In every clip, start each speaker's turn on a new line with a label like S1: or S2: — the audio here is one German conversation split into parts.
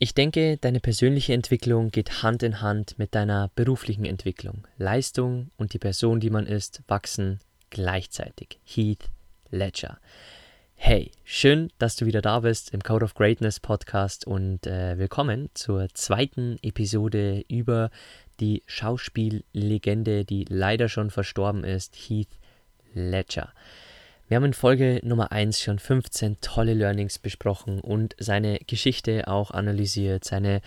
S1: Ich denke, deine persönliche Entwicklung geht Hand in Hand mit deiner beruflichen Entwicklung. Leistung und die Person, die man ist, wachsen gleichzeitig. Heath Ledger. Hey, schön, dass du wieder da bist im Code of Greatness Podcast und äh, willkommen zur zweiten Episode über die Schauspiellegende, die leider schon verstorben ist, Heath Ledger. Wir haben in Folge Nummer 1 schon 15 tolle Learnings besprochen und seine Geschichte auch analysiert, seine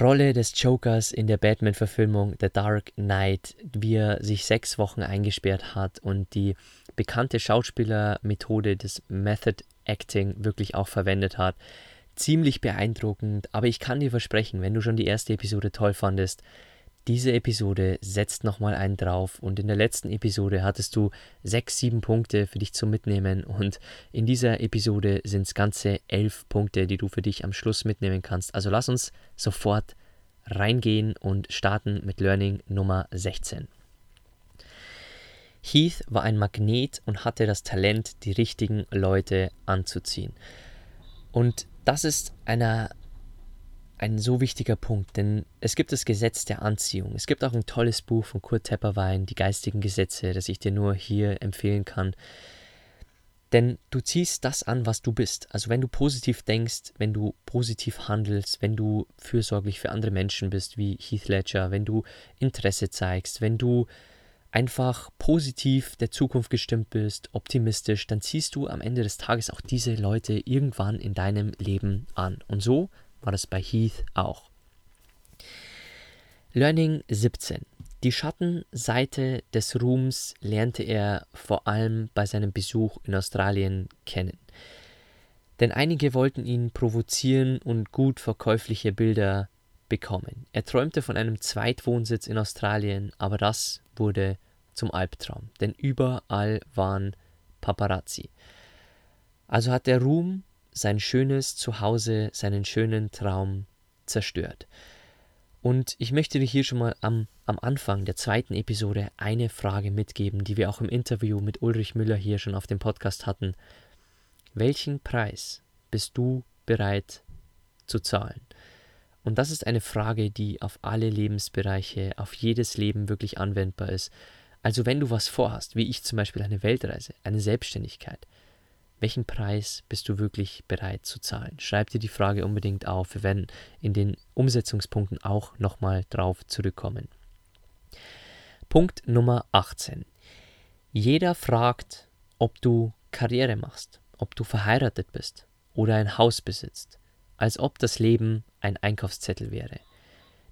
S1: Rolle des Jokers in der Batman-Verfilmung The Dark Knight, wie er sich sechs Wochen eingesperrt hat und die bekannte Schauspielermethode des Method Acting wirklich auch verwendet hat. Ziemlich beeindruckend, aber ich kann dir versprechen, wenn du schon die erste Episode toll fandest, diese Episode setzt nochmal einen drauf und in der letzten Episode hattest du sechs, sieben Punkte für dich zum Mitnehmen und in dieser Episode sind es ganze elf Punkte, die du für dich am Schluss mitnehmen kannst. Also lass uns sofort reingehen und starten mit Learning Nummer 16. Heath war ein Magnet und hatte das Talent, die richtigen Leute anzuziehen. Und das ist einer ein so wichtiger Punkt, denn es gibt das Gesetz der Anziehung. Es gibt auch ein tolles Buch von Kurt Tepperwein, Die geistigen Gesetze, das ich dir nur hier empfehlen kann. Denn du ziehst das an, was du bist. Also wenn du positiv denkst, wenn du positiv handelst, wenn du fürsorglich für andere Menschen bist, wie Heath Ledger, wenn du Interesse zeigst, wenn du einfach positiv der Zukunft gestimmt bist, optimistisch, dann ziehst du am Ende des Tages auch diese Leute irgendwann in deinem Leben an. Und so war das bei Heath auch. Learning 17. Die Schattenseite des Ruhms lernte er vor allem bei seinem Besuch in Australien kennen. Denn einige wollten ihn provozieren und gut verkäufliche Bilder bekommen. Er träumte von einem Zweitwohnsitz in Australien, aber das wurde zum Albtraum, denn überall waren Paparazzi. Also hat der Ruhm sein schönes Zuhause, seinen schönen Traum zerstört. Und ich möchte dir hier schon mal am, am Anfang der zweiten Episode eine Frage mitgeben, die wir auch im Interview mit Ulrich Müller hier schon auf dem Podcast hatten. Welchen Preis bist du bereit zu zahlen? Und das ist eine Frage, die auf alle Lebensbereiche, auf jedes Leben wirklich anwendbar ist. Also wenn du was vorhast, wie ich zum Beispiel eine Weltreise, eine Selbstständigkeit, welchen Preis bist du wirklich bereit zu zahlen? Schreib dir die Frage unbedingt auf. Wir werden in den Umsetzungspunkten auch nochmal drauf zurückkommen. Punkt Nummer 18. Jeder fragt, ob du Karriere machst, ob du verheiratet bist oder ein Haus besitzt, als ob das Leben ein Einkaufszettel wäre.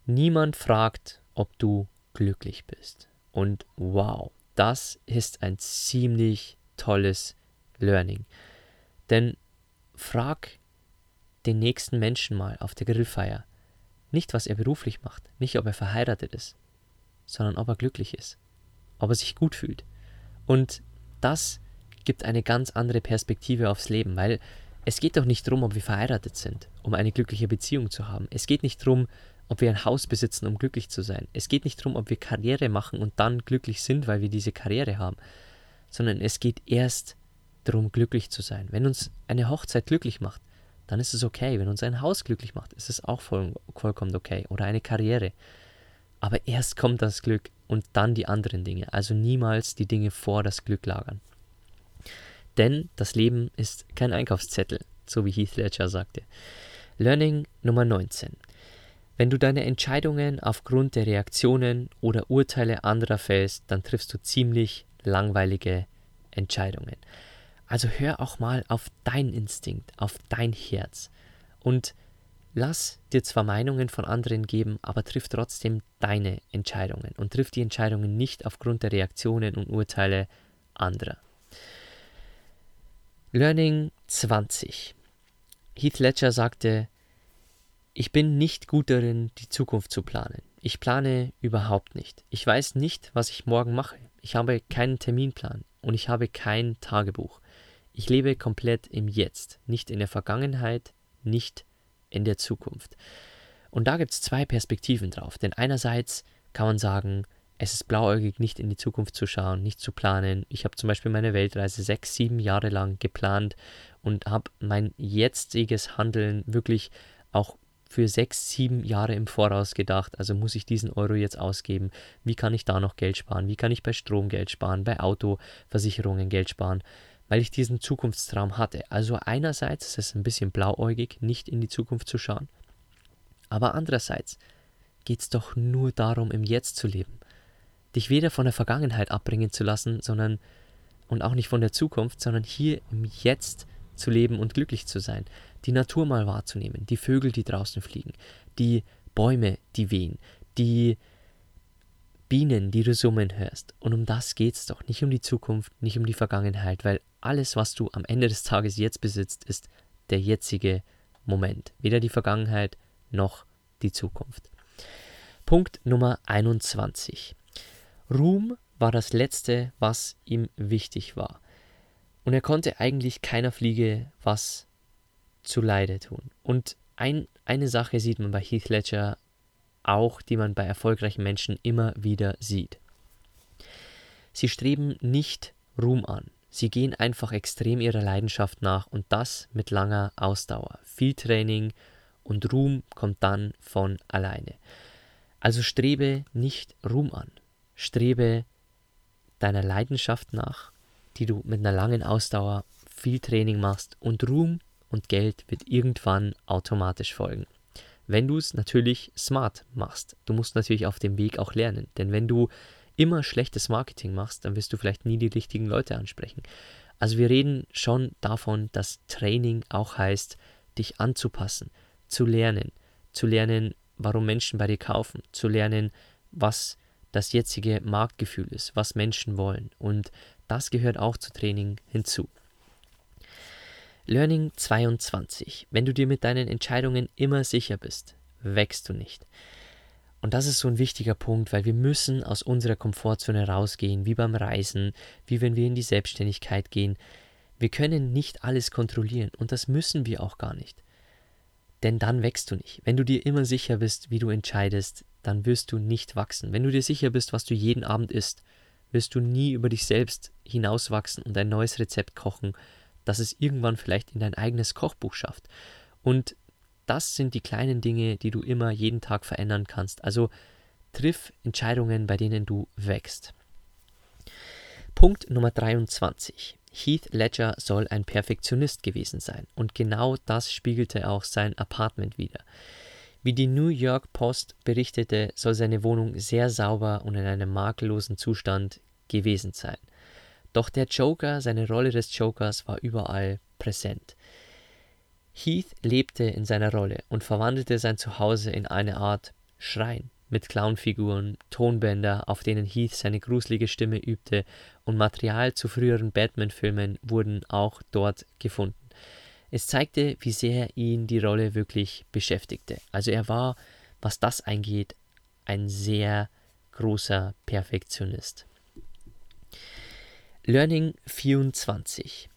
S1: Niemand fragt, ob du glücklich bist. Und wow, das ist ein ziemlich tolles Learning. Denn frag den nächsten Menschen mal auf der Grillfeier nicht, was er beruflich macht, nicht, ob er verheiratet ist, sondern ob er glücklich ist, ob er sich gut fühlt. Und das gibt eine ganz andere Perspektive aufs Leben, weil es geht doch nicht darum, ob wir verheiratet sind, um eine glückliche Beziehung zu haben. Es geht nicht darum, ob wir ein Haus besitzen, um glücklich zu sein. Es geht nicht darum, ob wir Karriere machen und dann glücklich sind, weil wir diese Karriere haben, sondern es geht erst darum, glücklich zu sein. Wenn uns eine Hochzeit glücklich macht, dann ist es okay. Wenn uns ein Haus glücklich macht, ist es auch voll, vollkommen okay. Oder eine Karriere. Aber erst kommt das Glück und dann die anderen Dinge. Also niemals die Dinge vor das Glück lagern. Denn das Leben ist kein Einkaufszettel, so wie Heath Ledger sagte. Learning Nummer 19. Wenn du deine Entscheidungen aufgrund der Reaktionen oder Urteile anderer fällst, dann triffst du ziemlich langweilige Entscheidungen. Also hör auch mal auf deinen Instinkt, auf dein Herz und lass dir zwar Meinungen von anderen geben, aber triff trotzdem deine Entscheidungen und triff die Entscheidungen nicht aufgrund der Reaktionen und Urteile anderer. Learning 20. Heath Ledger sagte, ich bin nicht gut darin, die Zukunft zu planen. Ich plane überhaupt nicht. Ich weiß nicht, was ich morgen mache. Ich habe keinen Terminplan und ich habe kein Tagebuch. Ich lebe komplett im Jetzt, nicht in der Vergangenheit, nicht in der Zukunft. Und da gibt es zwei Perspektiven drauf. Denn einerseits kann man sagen, es ist blauäugig, nicht in die Zukunft zu schauen, nicht zu planen. Ich habe zum Beispiel meine Weltreise sechs, sieben Jahre lang geplant und habe mein jetziges Handeln wirklich auch für sechs, sieben Jahre im Voraus gedacht. Also muss ich diesen Euro jetzt ausgeben? Wie kann ich da noch Geld sparen? Wie kann ich bei Strom Geld sparen? Bei Autoversicherungen Geld sparen? Weil ich diesen Zukunftstraum hatte. Also einerseits ist es ein bisschen blauäugig, nicht in die Zukunft zu schauen, aber andererseits geht es doch nur darum, im Jetzt zu leben. Dich weder von der Vergangenheit abbringen zu lassen, sondern und auch nicht von der Zukunft, sondern hier im Jetzt zu leben und glücklich zu sein, die Natur mal wahrzunehmen, die Vögel, die draußen fliegen, die Bäume, die wehen, die Bienen, die du summen hörst. Und um das geht es doch, nicht um die Zukunft, nicht um die Vergangenheit, weil alles, was du am Ende des Tages jetzt besitzt, ist der jetzige Moment. Weder die Vergangenheit noch die Zukunft. Punkt Nummer 21. Ruhm war das Letzte, was ihm wichtig war. Und er konnte eigentlich keiner Fliege was zu Leide tun. Und ein, eine Sache sieht man bei Heath Ledger auch, die man bei erfolgreichen Menschen immer wieder sieht. Sie streben nicht Ruhm an. Sie gehen einfach extrem ihrer Leidenschaft nach und das mit langer Ausdauer. Viel Training und Ruhm kommt dann von alleine. Also strebe nicht Ruhm an. Strebe deiner Leidenschaft nach, die du mit einer langen Ausdauer viel Training machst und Ruhm und Geld wird irgendwann automatisch folgen wenn du es natürlich smart machst. Du musst natürlich auf dem Weg auch lernen, denn wenn du immer schlechtes Marketing machst, dann wirst du vielleicht nie die richtigen Leute ansprechen. Also wir reden schon davon, dass Training auch heißt, dich anzupassen, zu lernen, zu lernen, warum Menschen bei dir kaufen, zu lernen, was das jetzige Marktgefühl ist, was Menschen wollen. Und das gehört auch zu Training hinzu. Learning 22. Wenn du dir mit deinen Entscheidungen immer sicher bist, wächst du nicht. Und das ist so ein wichtiger Punkt, weil wir müssen aus unserer Komfortzone rausgehen, wie beim Reisen, wie wenn wir in die Selbstständigkeit gehen. Wir können nicht alles kontrollieren und das müssen wir auch gar nicht. Denn dann wächst du nicht. Wenn du dir immer sicher bist, wie du entscheidest, dann wirst du nicht wachsen. Wenn du dir sicher bist, was du jeden Abend isst, wirst du nie über dich selbst hinauswachsen und ein neues Rezept kochen dass es irgendwann vielleicht in dein eigenes Kochbuch schafft. Und das sind die kleinen Dinge, die du immer jeden Tag verändern kannst. Also triff Entscheidungen, bei denen du wächst. Punkt Nummer 23. Heath Ledger soll ein Perfektionist gewesen sein. Und genau das spiegelte auch sein Apartment wider. Wie die New York Post berichtete, soll seine Wohnung sehr sauber und in einem makellosen Zustand gewesen sein. Doch der Joker, seine Rolle des Jokers war überall präsent. Heath lebte in seiner Rolle und verwandelte sein Zuhause in eine Art Schrein mit Clownfiguren, Tonbänder, auf denen Heath seine gruselige Stimme übte, und Material zu früheren Batman-Filmen wurden auch dort gefunden. Es zeigte, wie sehr ihn die Rolle wirklich beschäftigte. Also er war, was das eingeht, ein sehr großer Perfektionist. Learning 24.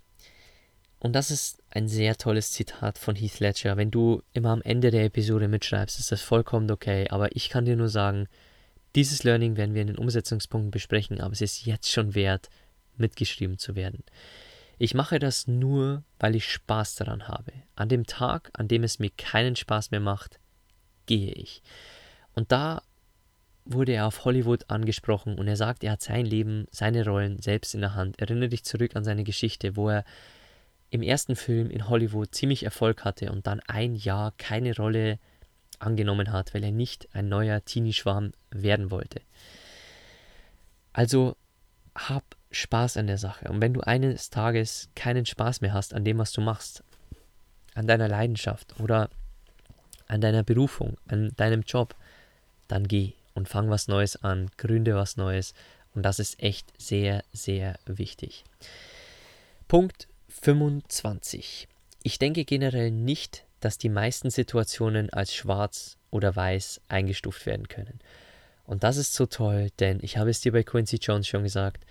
S1: Und das ist ein sehr tolles Zitat von Heath Ledger. Wenn du immer am Ende der Episode mitschreibst, ist das vollkommen okay. Aber ich kann dir nur sagen, dieses Learning werden wir in den Umsetzungspunkten besprechen, aber es ist jetzt schon wert, mitgeschrieben zu werden. Ich mache das nur, weil ich Spaß daran habe. An dem Tag, an dem es mir keinen Spaß mehr macht, gehe ich. Und da wurde er auf Hollywood angesprochen und er sagt, er hat sein Leben, seine Rollen selbst in der Hand. Erinnere dich zurück an seine Geschichte, wo er im ersten Film in Hollywood ziemlich Erfolg hatte und dann ein Jahr keine Rolle angenommen hat, weil er nicht ein neuer Teenie-Schwarm werden wollte. Also hab Spaß an der Sache. Und wenn du eines Tages keinen Spaß mehr hast an dem, was du machst, an deiner Leidenschaft oder an deiner Berufung, an deinem Job, dann geh und fang was Neues an, gründe was Neues. Und das ist echt sehr, sehr wichtig. Punkt 25. Ich denke generell nicht, dass die meisten Situationen als schwarz oder weiß eingestuft werden können. Und das ist so toll, denn ich habe es dir bei Quincy Jones schon gesagt,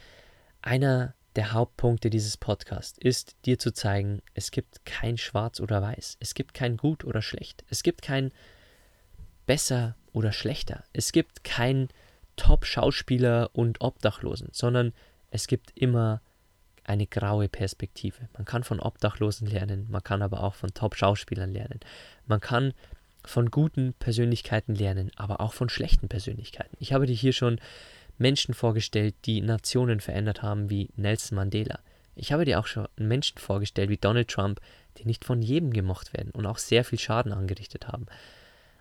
S1: einer der Hauptpunkte dieses Podcasts ist, dir zu zeigen, es gibt kein Schwarz oder Weiß, es gibt kein Gut oder Schlecht, es gibt kein Besser oder Schlechter, es gibt kein Top-Schauspieler und Obdachlosen, sondern es gibt immer eine graue Perspektive. Man kann von Obdachlosen lernen, man kann aber auch von Top-Schauspielern lernen. Man kann von guten Persönlichkeiten lernen, aber auch von schlechten Persönlichkeiten. Ich habe dir hier schon Menschen vorgestellt, die Nationen verändert haben, wie Nelson Mandela. Ich habe dir auch schon Menschen vorgestellt, wie Donald Trump, die nicht von jedem gemocht werden und auch sehr viel Schaden angerichtet haben.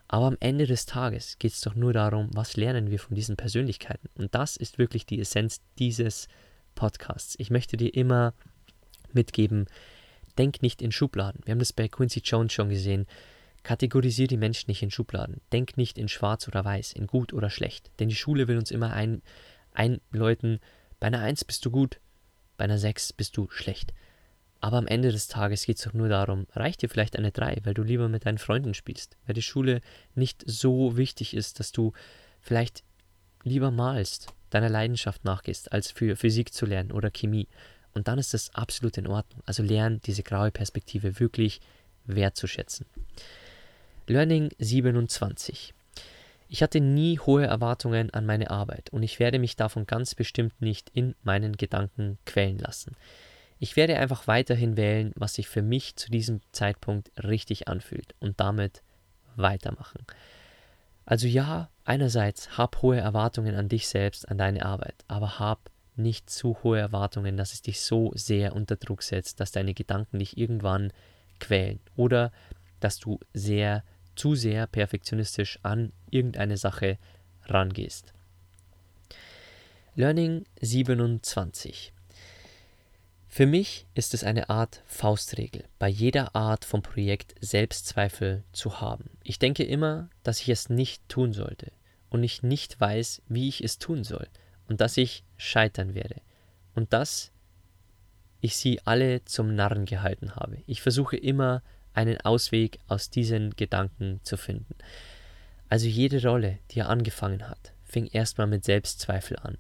S1: Aber am Ende des Tages geht es doch nur darum, was lernen wir von diesen Persönlichkeiten. Und das ist wirklich die Essenz dieses. Ich möchte dir immer mitgeben, denk nicht in Schubladen. Wir haben das bei Quincy Jones schon gesehen. Kategorisier die Menschen nicht in Schubladen. Denk nicht in schwarz oder weiß, in gut oder schlecht. Denn die Schule will uns immer ein, einläuten, bei einer 1 bist du gut, bei einer 6 bist du schlecht. Aber am Ende des Tages geht es doch nur darum, reicht dir vielleicht eine 3, weil du lieber mit deinen Freunden spielst, weil die Schule nicht so wichtig ist, dass du vielleicht lieber malst, deiner Leidenschaft nachgehst, als für Physik zu lernen oder Chemie. Und dann ist das absolut in Ordnung. Also lern diese graue Perspektive wirklich wertzuschätzen. Learning 27. Ich hatte nie hohe Erwartungen an meine Arbeit und ich werde mich davon ganz bestimmt nicht in meinen Gedanken quälen lassen. Ich werde einfach weiterhin wählen, was sich für mich zu diesem Zeitpunkt richtig anfühlt und damit weitermachen. Also ja, einerseits hab hohe Erwartungen an dich selbst, an deine Arbeit, aber hab nicht zu hohe Erwartungen, dass es dich so sehr unter Druck setzt, dass deine Gedanken dich irgendwann quälen oder dass du sehr zu sehr perfektionistisch an irgendeine Sache rangehst. Learning 27. Für mich ist es eine Art Faustregel, bei jeder Art von Projekt Selbstzweifel zu haben. Ich denke immer, dass ich es nicht tun sollte und ich nicht weiß, wie ich es tun soll und dass ich scheitern werde und dass ich sie alle zum Narren gehalten habe. Ich versuche immer einen Ausweg aus diesen Gedanken zu finden. Also jede Rolle, die er angefangen hat, fing erstmal mit Selbstzweifel an.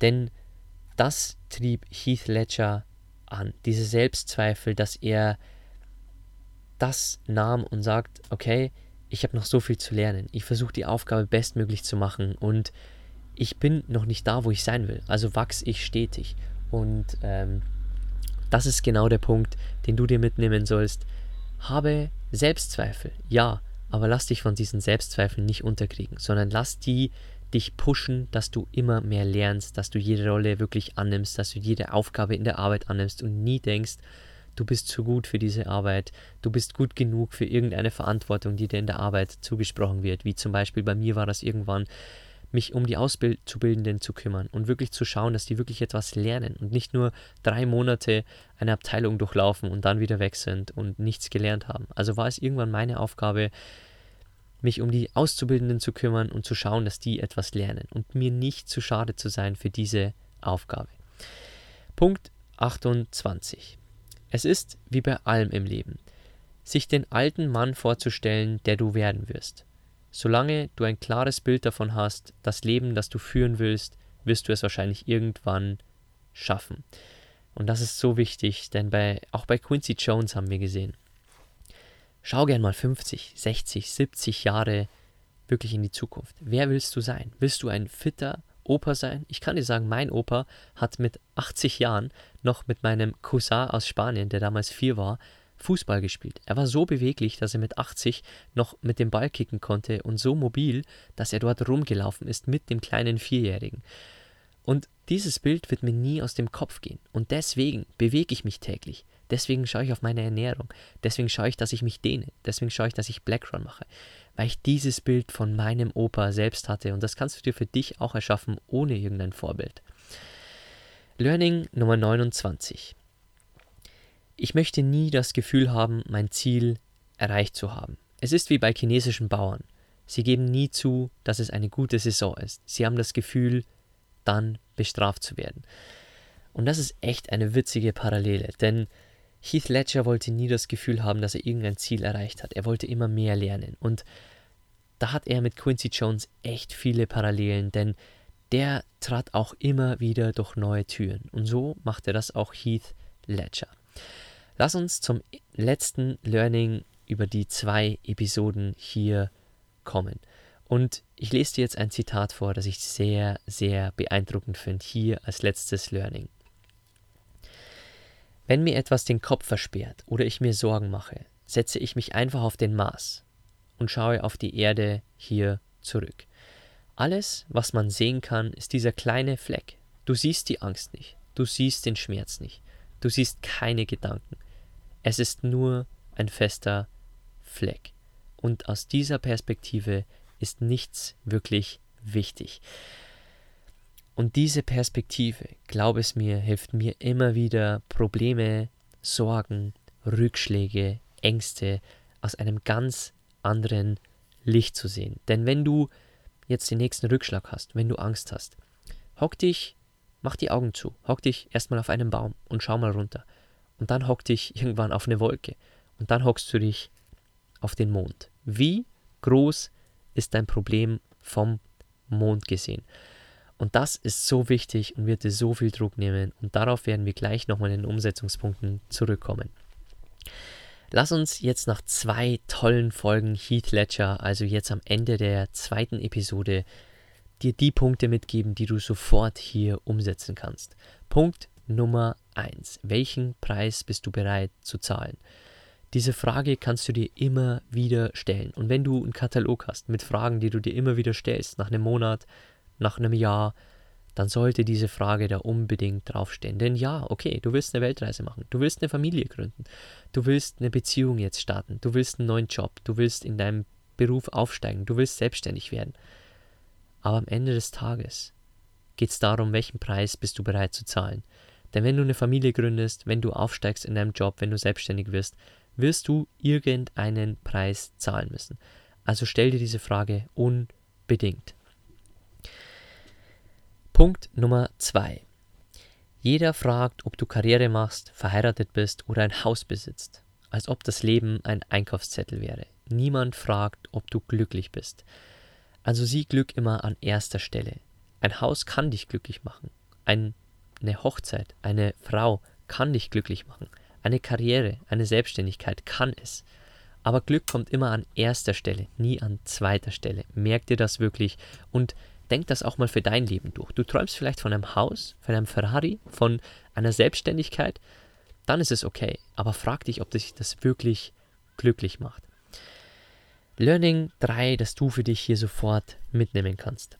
S1: Denn das trieb Heath Ledger an, diese Selbstzweifel, dass er das nahm und sagt, okay, ich habe noch so viel zu lernen, ich versuche die Aufgabe bestmöglich zu machen und ich bin noch nicht da, wo ich sein will, also wachse ich stetig. Und ähm, das ist genau der Punkt, den du dir mitnehmen sollst. Habe Selbstzweifel, ja, aber lass dich von diesen Selbstzweifeln nicht unterkriegen, sondern lass die dich pushen, dass du immer mehr lernst, dass du jede Rolle wirklich annimmst, dass du jede Aufgabe in der Arbeit annimmst und nie denkst, du bist zu gut für diese Arbeit, du bist gut genug für irgendeine Verantwortung, die dir in der Arbeit zugesprochen wird, wie zum Beispiel bei mir war das irgendwann, mich um die Auszubildenden zu kümmern und wirklich zu schauen, dass die wirklich etwas lernen und nicht nur drei Monate eine Abteilung durchlaufen und dann wieder weg sind und nichts gelernt haben. Also war es irgendwann meine Aufgabe, mich um die Auszubildenden zu kümmern und zu schauen, dass die etwas lernen und mir nicht zu schade zu sein für diese Aufgabe. Punkt 28. Es ist wie bei allem im Leben, sich den alten Mann vorzustellen, der du werden wirst. Solange du ein klares Bild davon hast, das Leben, das du führen willst, wirst du es wahrscheinlich irgendwann schaffen. Und das ist so wichtig, denn bei, auch bei Quincy Jones haben wir gesehen, Schau gern mal 50, 60, 70 Jahre wirklich in die Zukunft. Wer willst du sein? Willst du ein fitter Opa sein? Ich kann dir sagen, mein Opa hat mit 80 Jahren noch mit meinem Cousin aus Spanien, der damals vier war, Fußball gespielt. Er war so beweglich, dass er mit 80 noch mit dem Ball kicken konnte und so mobil, dass er dort rumgelaufen ist mit dem kleinen Vierjährigen. Und dieses Bild wird mir nie aus dem Kopf gehen. Und deswegen bewege ich mich täglich. Deswegen schaue ich auf meine Ernährung. Deswegen schaue ich, dass ich mich dehne. Deswegen schaue ich, dass ich Blackrun mache. weil ich dieses Bild von meinem Opa selbst hatte und das kannst du dir für dich auch erschaffen ohne irgendein Vorbild. Learning Nummer 29. Ich möchte nie das Gefühl haben, mein Ziel erreicht zu haben. Es ist wie bei chinesischen Bauern. Sie geben nie zu, dass es eine gute Saison ist. Sie haben das Gefühl, dann bestraft zu werden. Und das ist echt eine witzige Parallele, denn Heath Ledger wollte nie das Gefühl haben, dass er irgendein Ziel erreicht hat. Er wollte immer mehr lernen. Und da hat er mit Quincy Jones echt viele Parallelen, denn der trat auch immer wieder durch neue Türen. Und so machte das auch Heath Ledger. Lass uns zum letzten Learning über die zwei Episoden hier kommen. Und ich lese dir jetzt ein Zitat vor, das ich sehr, sehr beeindruckend finde, hier als letztes Learning. Wenn mir etwas den Kopf versperrt oder ich mir Sorgen mache, setze ich mich einfach auf den Mars und schaue auf die Erde hier zurück. Alles, was man sehen kann, ist dieser kleine Fleck. Du siehst die Angst nicht, du siehst den Schmerz nicht, du siehst keine Gedanken. Es ist nur ein fester Fleck. Und aus dieser Perspektive ist nichts wirklich wichtig. Und diese Perspektive, glaub es mir, hilft mir immer wieder, Probleme, Sorgen, Rückschläge, Ängste aus einem ganz anderen Licht zu sehen. Denn wenn du jetzt den nächsten Rückschlag hast, wenn du Angst hast, hock dich, mach die Augen zu, hock dich erstmal auf einen Baum und schau mal runter. Und dann hock dich irgendwann auf eine Wolke. Und dann hockst du dich auf den Mond. Wie groß ist dein Problem vom Mond gesehen? Und das ist so wichtig und wird dir so viel Druck nehmen. Und darauf werden wir gleich nochmal in den Umsetzungspunkten zurückkommen. Lass uns jetzt nach zwei tollen Folgen Heath Ledger, also jetzt am Ende der zweiten Episode, dir die Punkte mitgeben, die du sofort hier umsetzen kannst. Punkt Nummer 1. Welchen Preis bist du bereit zu zahlen? Diese Frage kannst du dir immer wieder stellen. Und wenn du einen Katalog hast mit Fragen, die du dir immer wieder stellst, nach einem Monat, nach einem Jahr, dann sollte diese Frage da unbedingt draufstehen. Denn ja, okay, du willst eine Weltreise machen, du willst eine Familie gründen, du willst eine Beziehung jetzt starten, du willst einen neuen Job, du willst in deinem Beruf aufsteigen, du willst selbstständig werden. Aber am Ende des Tages geht es darum, welchen Preis bist du bereit zu zahlen. Denn wenn du eine Familie gründest, wenn du aufsteigst in deinem Job, wenn du selbstständig wirst, wirst du irgendeinen Preis zahlen müssen. Also stell dir diese Frage unbedingt. Punkt Nummer zwei. Jeder fragt, ob du Karriere machst, verheiratet bist oder ein Haus besitzt, als ob das Leben ein Einkaufszettel wäre. Niemand fragt, ob du glücklich bist. Also sieh Glück immer an erster Stelle. Ein Haus kann dich glücklich machen. Ein, eine Hochzeit, eine Frau kann dich glücklich machen. Eine Karriere, eine Selbstständigkeit kann es. Aber Glück kommt immer an erster Stelle, nie an zweiter Stelle. Merk dir das wirklich und denk das auch mal für dein Leben durch. Du träumst vielleicht von einem Haus, von einem Ferrari, von einer Selbstständigkeit, dann ist es okay. Aber frag dich, ob dich das wirklich glücklich macht. Learning 3, das du für dich hier sofort mitnehmen kannst.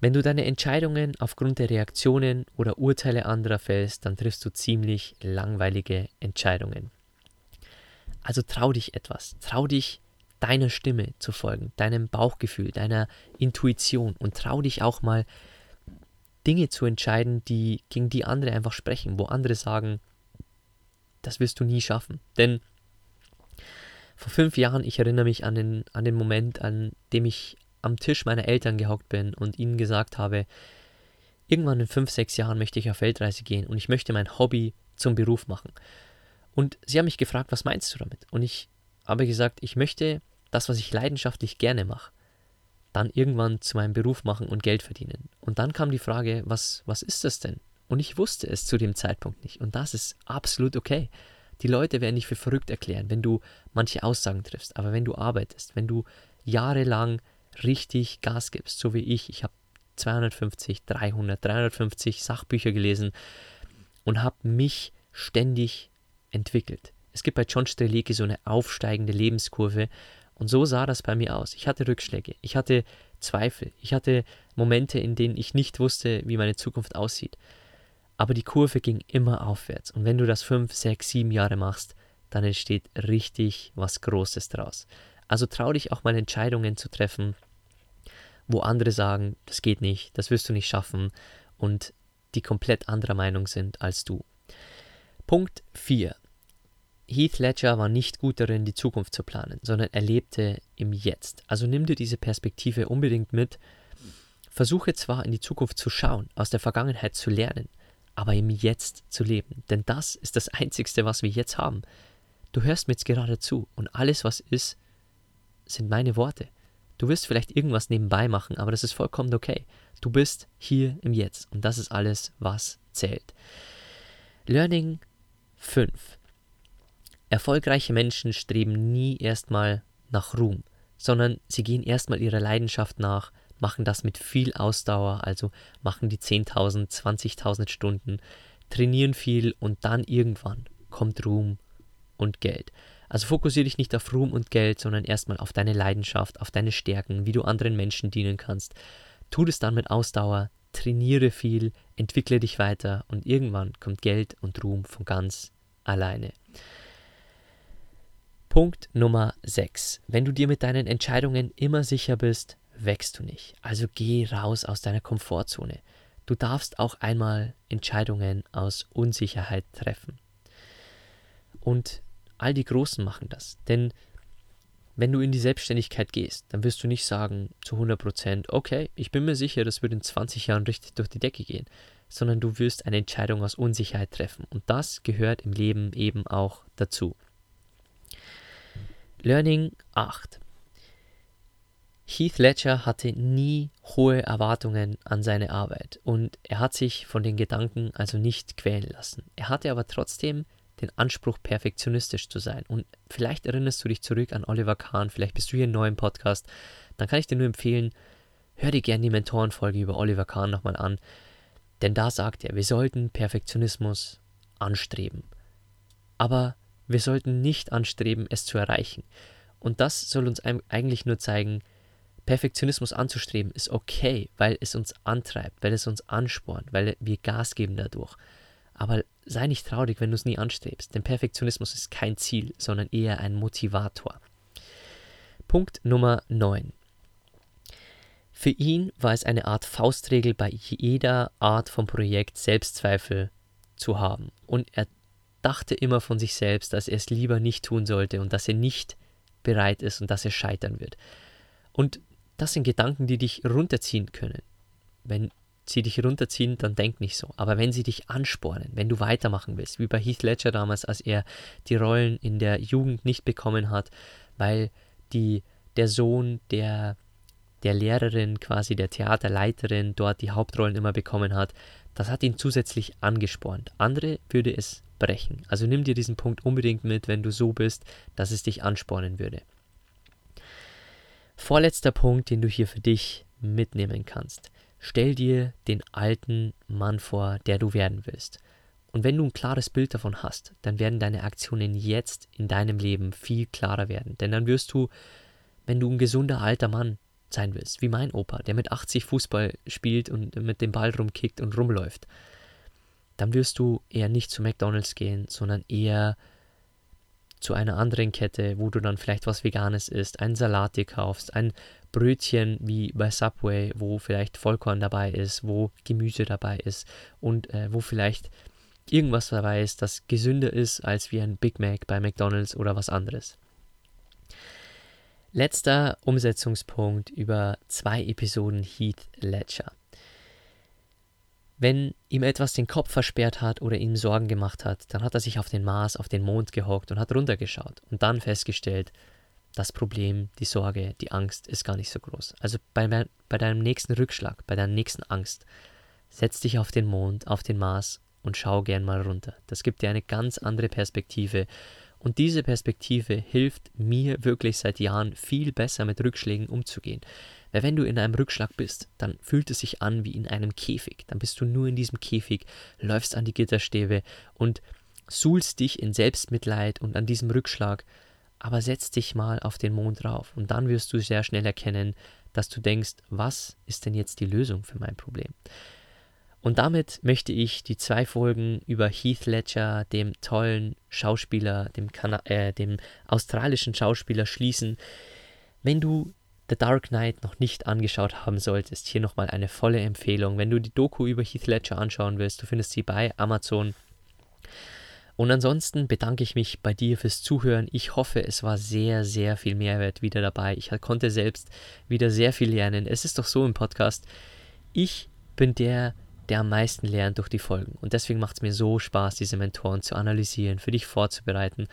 S1: Wenn du deine Entscheidungen aufgrund der Reaktionen oder Urteile anderer fällst, dann triffst du ziemlich langweilige Entscheidungen. Also trau dich etwas. Trau dich deiner Stimme zu folgen, deinem Bauchgefühl, deiner Intuition und trau dich auch mal Dinge zu entscheiden, die gegen die andere einfach sprechen, wo andere sagen, das wirst du nie schaffen. Denn vor fünf Jahren, ich erinnere mich an den, an den Moment, an dem ich am Tisch meiner Eltern gehockt bin und ihnen gesagt habe, irgendwann in fünf, sechs Jahren möchte ich auf Weltreise gehen und ich möchte mein Hobby zum Beruf machen. Und sie haben mich gefragt, was meinst du damit? Und ich habe gesagt, ich möchte das, was ich leidenschaftlich gerne mache, dann irgendwann zu meinem Beruf machen und Geld verdienen. Und dann kam die Frage, was, was ist das denn? Und ich wusste es zu dem Zeitpunkt nicht. Und das ist absolut okay. Die Leute werden dich für verrückt erklären, wenn du manche Aussagen triffst. Aber wenn du arbeitest, wenn du jahrelang richtig Gas gibst, so wie ich, ich habe 250, 300, 350 Sachbücher gelesen und habe mich ständig entwickelt. Es gibt bei John Strelicki so eine aufsteigende Lebenskurve und so sah das bei mir aus. Ich hatte Rückschläge, ich hatte Zweifel, ich hatte Momente, in denen ich nicht wusste, wie meine Zukunft aussieht. Aber die Kurve ging immer aufwärts. Und wenn du das fünf, sechs, sieben Jahre machst, dann entsteht richtig was Großes draus. Also trau dich auch mal Entscheidungen zu treffen, wo andere sagen, das geht nicht, das wirst du nicht schaffen und die komplett anderer Meinung sind als du. Punkt 4. Heath Ledger war nicht gut darin, die Zukunft zu planen, sondern er lebte im Jetzt. Also nimm dir diese Perspektive unbedingt mit. Versuche zwar in die Zukunft zu schauen, aus der Vergangenheit zu lernen, aber im Jetzt zu leben. Denn das ist das Einzigste, was wir jetzt haben. Du hörst mir jetzt gerade zu und alles, was ist, sind meine Worte. Du wirst vielleicht irgendwas nebenbei machen, aber das ist vollkommen okay. Du bist hier im Jetzt und das ist alles, was zählt. Learning 5. Erfolgreiche Menschen streben nie erstmal nach Ruhm, sondern sie gehen erstmal ihrer Leidenschaft nach, machen das mit viel Ausdauer, also machen die 10.000, 20.000 Stunden, trainieren viel und dann irgendwann kommt Ruhm und Geld. Also fokussiere dich nicht auf Ruhm und Geld, sondern erstmal auf deine Leidenschaft, auf deine Stärken, wie du anderen Menschen dienen kannst. Tu es dann mit Ausdauer, trainiere viel, entwickle dich weiter und irgendwann kommt Geld und Ruhm von ganz alleine. Punkt Nummer 6. Wenn du dir mit deinen Entscheidungen immer sicher bist, wächst du nicht. Also geh raus aus deiner Komfortzone. Du darfst auch einmal Entscheidungen aus Unsicherheit treffen. Und all die Großen machen das. Denn wenn du in die Selbstständigkeit gehst, dann wirst du nicht sagen zu 100%, okay, ich bin mir sicher, das wird in 20 Jahren richtig durch die Decke gehen, sondern du wirst eine Entscheidung aus Unsicherheit treffen. Und das gehört im Leben eben auch dazu. Learning 8. Heath Ledger hatte nie hohe Erwartungen an seine Arbeit und er hat sich von den Gedanken also nicht quälen lassen. Er hatte aber trotzdem den Anspruch, perfektionistisch zu sein. Und vielleicht erinnerst du dich zurück an Oliver Kahn, vielleicht bist du hier neu im Podcast, dann kann ich dir nur empfehlen, hör dir gerne die Mentorenfolge über Oliver Kahn nochmal an, denn da sagt er, wir sollten Perfektionismus anstreben. Aber wir sollten nicht anstreben, es zu erreichen. Und das soll uns eigentlich nur zeigen, Perfektionismus anzustreben ist okay, weil es uns antreibt, weil es uns anspornt, weil wir Gas geben dadurch. Aber sei nicht traurig, wenn du es nie anstrebst, denn Perfektionismus ist kein Ziel, sondern eher ein Motivator. Punkt Nummer 9. Für ihn war es eine Art Faustregel, bei jeder Art von Projekt Selbstzweifel zu haben. Und er dachte immer von sich selbst, dass er es lieber nicht tun sollte und dass er nicht bereit ist und dass er scheitern wird. Und das sind Gedanken, die dich runterziehen können. Wenn sie dich runterziehen, dann denk nicht so. Aber wenn sie dich anspornen, wenn du weitermachen willst, wie bei Heath Ledger damals, als er die Rollen in der Jugend nicht bekommen hat, weil die, der Sohn der, der Lehrerin, quasi der Theaterleiterin, dort die Hauptrollen immer bekommen hat, das hat ihn zusätzlich angespornt. Andere würde es brechen. Also nimm dir diesen Punkt unbedingt mit, wenn du so bist, dass es dich anspornen würde. Vorletzter Punkt, den du hier für dich mitnehmen kannst. Stell dir den alten Mann vor, der du werden willst. Und wenn du ein klares Bild davon hast, dann werden deine Aktionen jetzt in deinem Leben viel klarer werden. Denn dann wirst du, wenn du ein gesunder alter Mann sein willst, wie mein Opa, der mit 80 Fußball spielt und mit dem Ball rumkickt und rumläuft, dann wirst du eher nicht zu McDonald's gehen, sondern eher zu einer anderen Kette, wo du dann vielleicht was Veganes isst, einen Salat dir kaufst, ein Brötchen wie bei Subway, wo vielleicht Vollkorn dabei ist, wo Gemüse dabei ist und äh, wo vielleicht irgendwas dabei ist, das gesünder ist als wie ein Big Mac bei McDonald's oder was anderes. Letzter Umsetzungspunkt über zwei Episoden Heath Ledger. Wenn ihm etwas den Kopf versperrt hat oder ihm Sorgen gemacht hat, dann hat er sich auf den Mars, auf den Mond gehockt und hat runtergeschaut und dann festgestellt, das Problem, die Sorge, die Angst ist gar nicht so groß. Also bei, bei deinem nächsten Rückschlag, bei deiner nächsten Angst, setz dich auf den Mond, auf den Mars und schau gern mal runter. Das gibt dir eine ganz andere Perspektive. Und diese Perspektive hilft mir wirklich seit Jahren viel besser mit Rückschlägen umzugehen. Weil wenn du in einem Rückschlag bist, dann fühlt es sich an wie in einem Käfig. Dann bist du nur in diesem Käfig, läufst an die Gitterstäbe und suhlst dich in Selbstmitleid und an diesem Rückschlag. Aber setz dich mal auf den Mond drauf und dann wirst du sehr schnell erkennen, dass du denkst, was ist denn jetzt die Lösung für mein Problem? Und damit möchte ich die zwei Folgen über Heath Ledger, dem tollen Schauspieler, dem, Kana äh, dem australischen Schauspieler, schließen. Wenn du The Dark Knight noch nicht angeschaut haben solltest, hier nochmal eine volle Empfehlung. Wenn du die Doku über Heath Ledger anschauen willst, du findest sie bei Amazon. Und ansonsten bedanke ich mich bei dir fürs Zuhören. Ich hoffe, es war sehr, sehr viel Mehrwert wieder dabei. Ich konnte selbst wieder sehr viel lernen. Es ist doch so im Podcast. Ich bin der, der am meisten lernt durch die Folgen. Und deswegen macht es mir so Spaß, diese Mentoren zu analysieren, für dich vorzubereiten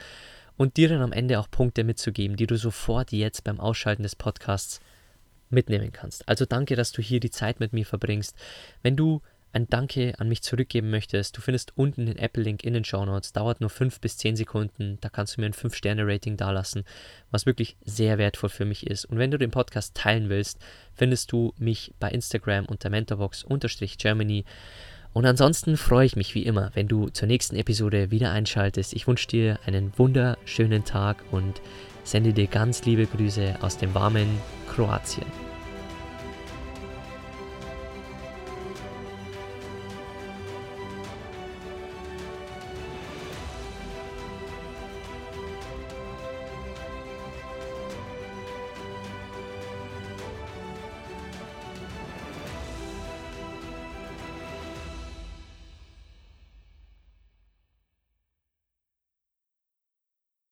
S1: und dir dann am Ende auch Punkte mitzugeben, die du sofort jetzt beim Ausschalten des Podcasts mitnehmen kannst. Also danke, dass du hier die Zeit mit mir verbringst. Wenn du ein Danke an mich zurückgeben möchtest, du findest unten den Apple-Link in den Show Notes. Dauert nur 5 bis 10 Sekunden. Da kannst du mir ein 5-Sterne-Rating dalassen, was wirklich sehr wertvoll für mich ist. Und wenn du den Podcast teilen willst, findest du mich bei Instagram unter mentorbox-germany. Und ansonsten freue ich mich wie immer, wenn du zur nächsten Episode wieder einschaltest. Ich wünsche dir einen wunderschönen Tag und sende dir ganz liebe Grüße aus dem warmen Kroatien.